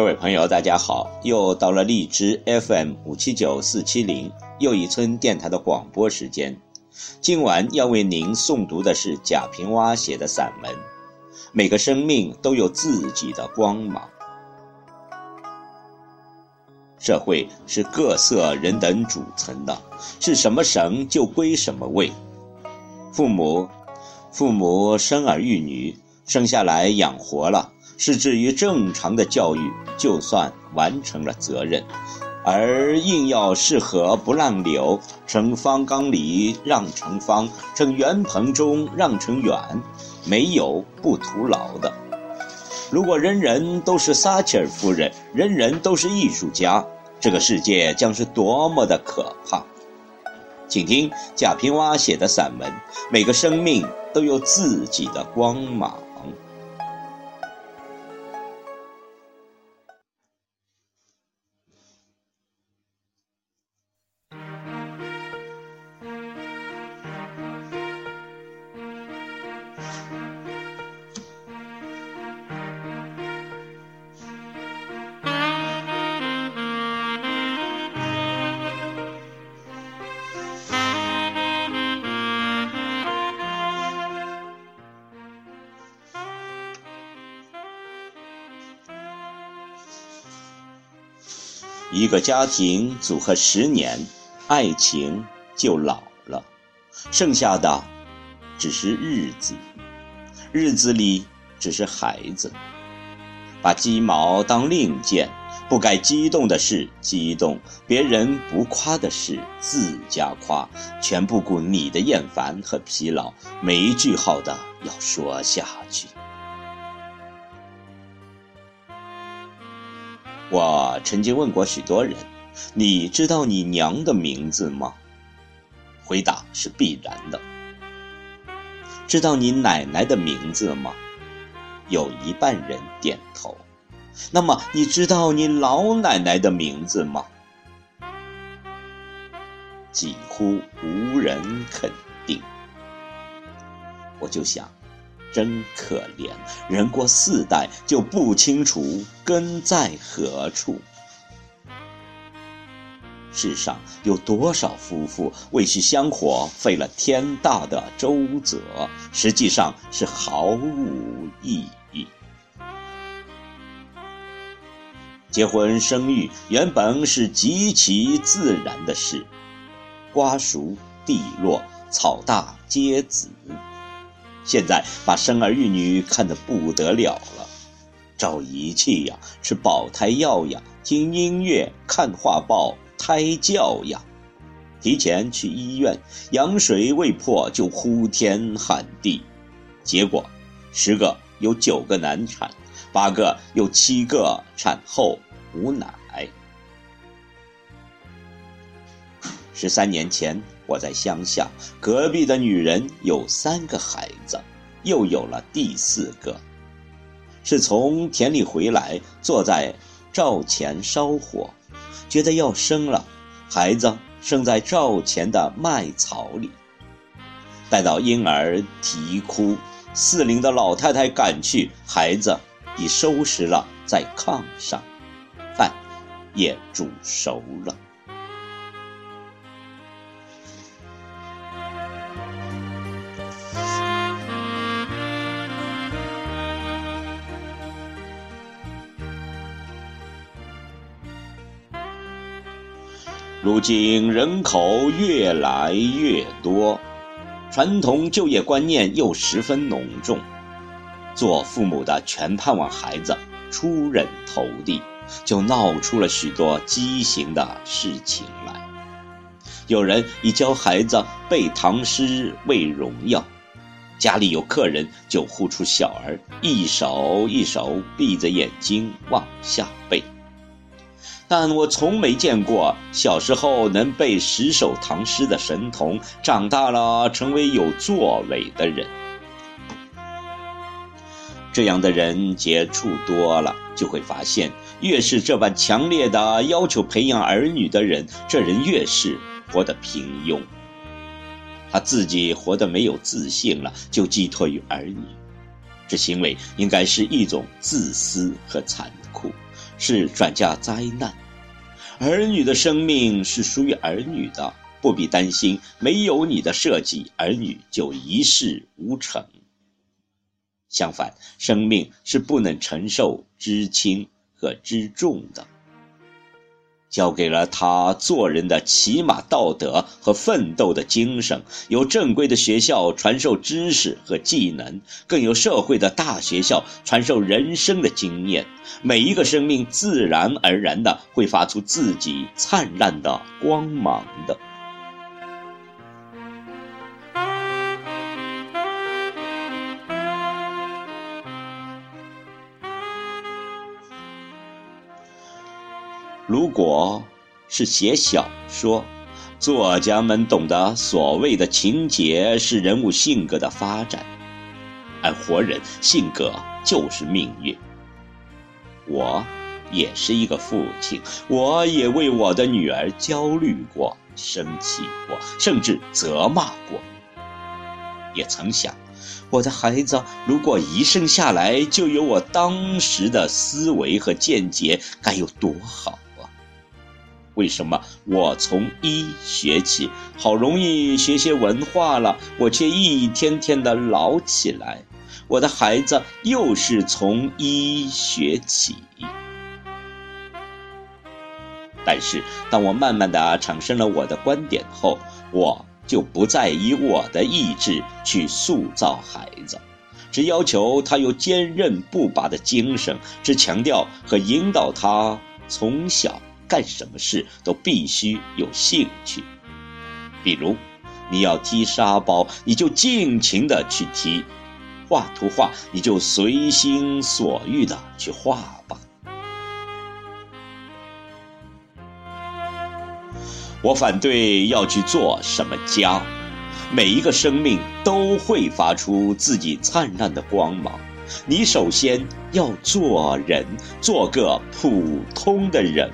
各位朋友，大家好！又到了荔枝 FM 五七九四七零又一村电台的广播时间。今晚要为您诵读的是贾平凹写的散文《每个生命都有自己的光芒》。社会是各色人等组成的，是什么神就归什么位。父母，父母生儿育女，生下来养活了。是至于正常的教育，就算完成了责任，而硬要适合不让流，成方缸里让成方，成圆盆中让成圆，没有不徒劳的。如果人人都是撒切尔夫人，人人都是艺术家，这个世界将是多么的可怕！请听贾平凹写的散文：每个生命都有自己的光芒。一个家庭组合十年，爱情就老了，剩下的只是日子，日子里只是孩子。把鸡毛当令箭，不该激动的事激动，别人不夸的事自家夸，全不顾你的厌烦和疲劳，没句号的要说下去。我曾经问过许多人：“你知道你娘的名字吗？”回答是必然的。知道你奶奶的名字吗？有一半人点头。那么你知道你老奶奶的名字吗？几乎无人肯定。我就想。真可怜，人过四代就不清楚根在何处。世上有多少夫妇为其香火费了天大的周折，实际上是毫无意义。结婚生育原本是极其自然的事，瓜熟蒂落，草大皆子。现在把生儿育女看得不得了了，照仪器呀，吃保胎药呀，听音乐，看画报，胎教呀，提前去医院，羊水未破就呼天喊地，结果十个有九个难产，八个有七个产后无奶。十三年前。我在乡下，隔壁的女人有三个孩子，又有了第四个，是从田里回来，坐在灶前烧火，觉得要生了，孩子生在灶前的麦草里。待到婴儿啼哭，四邻的老太太赶去，孩子已收拾了在炕上，饭也煮熟了。如今人口越来越多，传统就业观念又十分浓重，做父母的全盼望孩子出人头地，就闹出了许多畸形的事情来。有人以教孩子背唐诗为荣耀，家里有客人就呼出小儿，一手一手闭着眼睛往下背。但我从没见过小时候能背十首唐诗的神童，长大了成为有作为的人。这样的人接触多了，就会发现，越是这般强烈的要求培养儿女的人，这人越是活得平庸。他自己活得没有自信了，就寄托于儿女。这行为应该是一种自私和残酷，是转嫁灾难。儿女的生命是属于儿女的，不必担心没有你的设计，儿女就一事无成。相反，生命是不能承受知轻和知重的。教给了他做人的起码道德和奋斗的精神，有正规的学校传授知识和技能，更有社会的大学校传授人生的经验。每一个生命自然而然的会发出自己灿烂的光芒的。如果是写小说，作家们懂得所谓的情节是人物性格的发展，而活人性格就是命运。我也是一个父亲，我也为我的女儿焦虑过、生气过，甚至责骂过。也曾想，我的孩子如果一生下来就有我当时的思维和见解，该有多好！为什么我从一学起，好容易学些文化了，我却一天天的老起来？我的孩子又是从一学起。但是，当我慢慢的产生了我的观点后，我就不再以我的意志去塑造孩子，只要求他有坚韧不拔的精神，只强调和引导他从小。干什么事都必须有兴趣，比如你要踢沙包，你就尽情的去踢；画图画，你就随心所欲的去画吧。我反对要去做什么家，每一个生命都会发出自己灿烂的光芒。你首先要做人，做个普通的人。